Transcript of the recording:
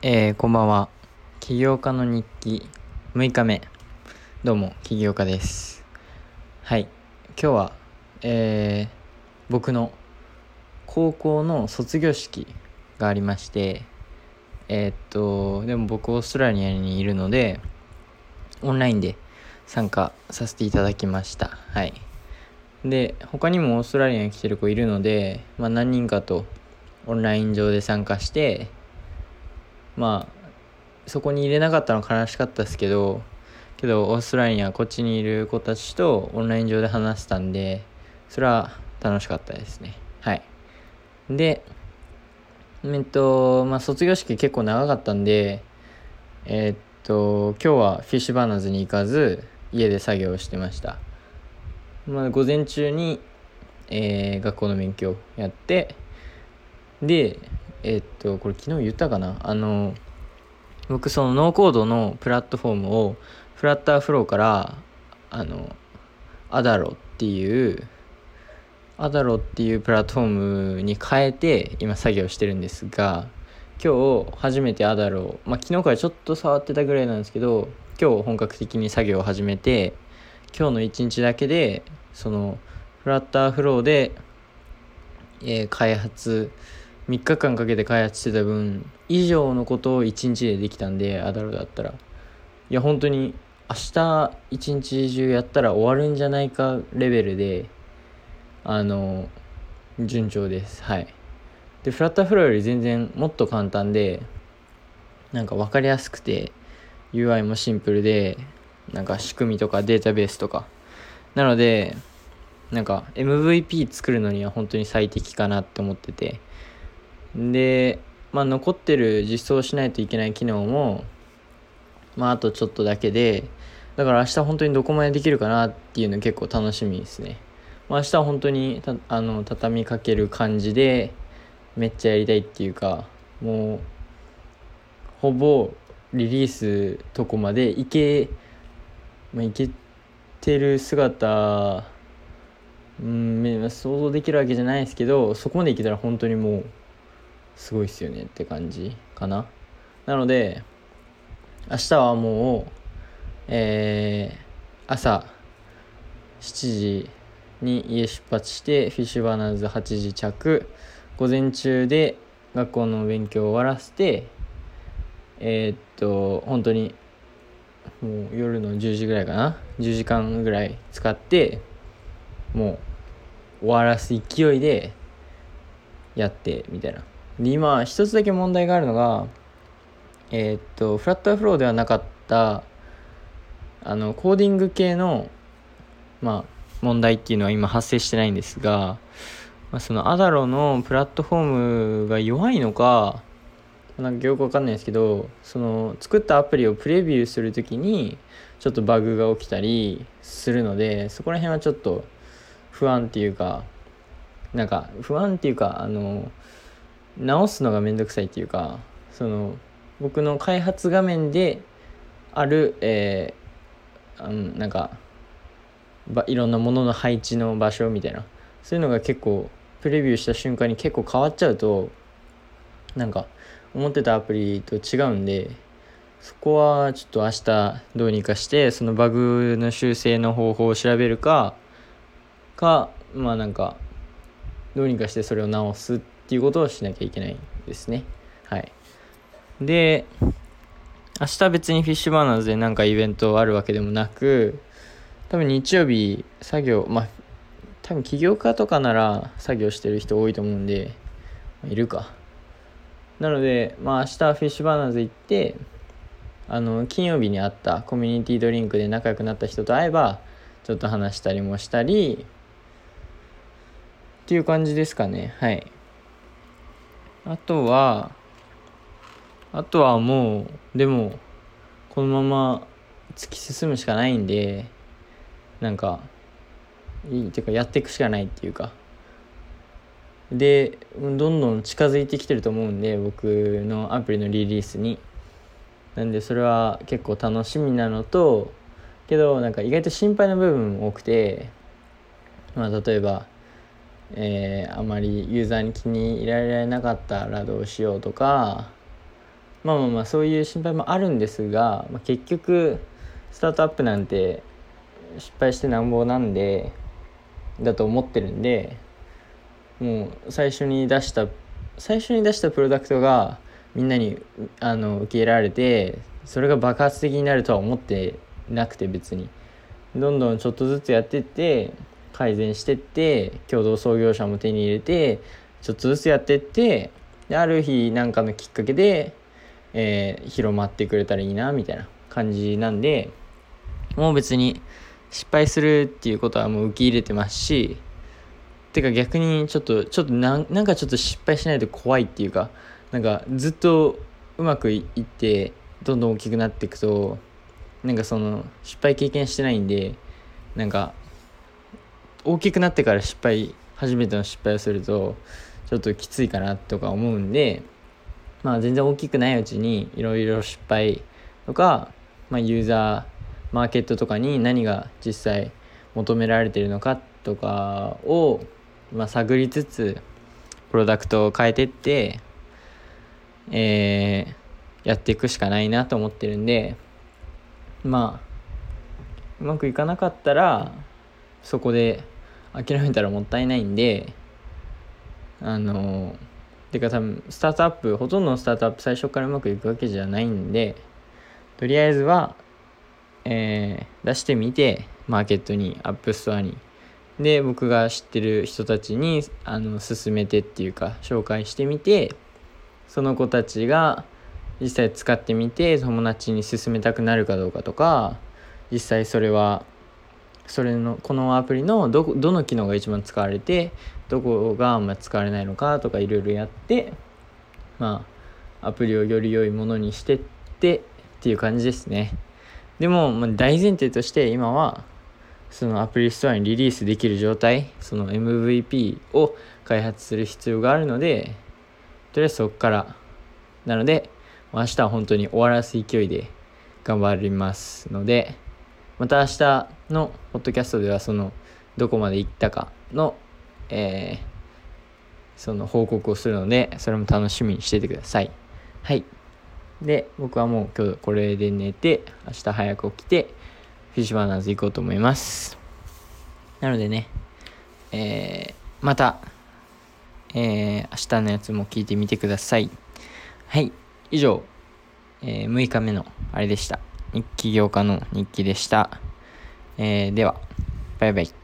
えー、こんばんは。起業家の日記6日目。どうも、起業家です。はい。今日は、えー、僕の高校の卒業式がありまして、えー、っと、でも僕オーストラリアにいるので、オンラインで参加させていただきました。はい。で、他にもオーストラリアに来てる子いるので、まあ何人かとオンライン上で参加して、まあそこに入れなかったの悲しかったですけどけどオーストラリアこっちにいる子たちとオンライン上で話したんでそれは楽しかったですね。はい。でえっとまあ卒業式結構長かったんでえっと今日はフィッシュバーナーズに行かず家で作業してました。まあ午前中に、えー、学校の勉強やってでえっと、これ昨日言ったかな？あの、僕そのノーコードのプラットフォームをフラッターフローからあのアダロっていうアダロっていうプラットフォームに変えて今作業してるんですが今日初めてアダロまあ昨日からちょっと触ってたぐらいなんですけど今日本格的に作業を始めて今日の1日だけでそのフラッターフローで、えー、開発3日間かけて開発してた分以上のことを1日でできたんでアダルだったら。いや本当に明日一日中やったら終わるんじゃないかレベルであの順調です。はい。でフラッターフローより全然もっと簡単でなんか分かりやすくて UI もシンプルでなんか仕組みとかデータベースとか。なのでなんか MVP 作るのには本当に最適かなって思ってて。で、まあ、残ってる実装しないといけない機能も、まあ、あとちょっとだけで、だから明日本当にどこまでできるかなっていうの結構楽しみですね。まあ、明日は本当にたあの畳みかける感じでめっちゃやりたいっていうかもうほぼリリースとこまでいけ、まあ、いけてる姿うん想像できるわけじゃないですけどそこまでいけたら本当にもうすごいっすよねって感じかな。なので明日はもうえー、朝7時に家出発してフィッシュバーナーズ8時着午前中で学校の勉強を終わらせてえー、っと本当にもう夜の10時ぐらいかな。10時間ぐらい使ってもう終わらす勢いでやってみたいな。で今一つだけ問題があるのがえー、っとフラッターフローではなかったあのコーディング系のまあ問題っていうのは今発生してないんですが、まあ、そのアダロのプラットフォームが弱いのかなんかよくわかんないですけどその作ったアプリをプレビューする時にちょっとバグが起きたりするのでそこら辺はちょっと不安っていうかなんか不安っていうかあの直すのがめんどくさいっていうかその僕の開発画面である、えー、あのなんかいろんなものの配置の場所みたいな。そういうのが結構プレビューした瞬間に結構変わっちゃうとなんか思ってたアプリと違うんでそこはちょっと明日どうにかしてそのバグの修正の方法を調べるかかまあなんかどうにかしてそれを直すってっていうことをしなきゃいけないですね。はい。で、明日別にフィッシュバーナーズでなんかイベントあるわけでもなく、多分日曜日作業、まあ、多分起業家とかなら作業してる人多いと思うんで、いるか。なので、まあ明日フィッシュバーナーズ行って、あの、金曜日に会ったコミュニティドリンクで仲良くなった人と会えば、ちょっと話したりもしたり、っていう感じですかね。はい。あとは、あとはもう、でも、このまま突き進むしかないんで、なんか、いいっていうか、やっていくしかないっていうか。で、どんどん近づいてきてると思うんで、僕のアプリのリリースに。なんで、それは結構楽しみなのと、けど、なんか意外と心配な部分も多くて、まあ、例えば、えー、あまりユーザーに気に入られなかったらどうしようとか、まあまあまあそういう心配もあるんですが、まあ、結局スタートアップなんて失敗してなんぼなんでだと思ってるんでもう最初に出した最初に出したプロダクトがみんなにあの受け入れられてそれが爆発的になるとは思ってなくて別に。どんどんちょっとずつやってって改善してって共同創業者も手に入れてちょっとずつやってってである日なんかのきっかけで、えー、広まってくれたらいいなみたいな感じなんでもう別に失敗するっていうことはもう受け入れてますしてか逆にちょっとちょっとなんなんかちょっと失敗しないと怖いっていうかなんかずっとうまくいってどんどん大きくなっていくとなんかその失敗経験してないんでなんか大きくなってから失敗初めての失敗をするとちょっときついかなとか思うんでまあ全然大きくないうちにいろいろ失敗とか、まあ、ユーザーマーケットとかに何が実際求められてるのかとかを、まあ、探りつつプロダクトを変えてって、えー、やっていくしかないなと思ってるんでまあうまくいかなかったらそこで諦めたらもったいないんであのてか多分スタートアップほとんどのスタートアップ最初からうまくいくわけじゃないんでとりあえずはえー、出してみてマーケットに App Store に。で僕が知ってる人たちにあの勧めてっていうか紹介してみてその子たちが実際使ってみて友達に勧めたくなるかどうかとか実際それはそれのこのアプリのどどの機能が一番使われてどこがあんま使われないのかとかいろいろやってまあアプリをより良いものにしてってっていう感じですね。でも、まあ、大前提として今はそのアプリストアにリリースできる状態その MVP を開発する必要があるのでとりあえずそこからなので明日は本当に終わらす勢いで頑張りますのでまた明日のポッドキャストではそのどこまで行ったかの、えー、その報告をするのでそれも楽しみにしててくださいはいで、僕はもう今日これで寝て、明日早く起きて、フィッシュバーナーズ行こうと思います。なのでね、えー、また、えー、明日のやつも聞いてみてください。はい、以上、えー、6日目のあれでした。日記業家の日記でした。えー、では、バイバイ。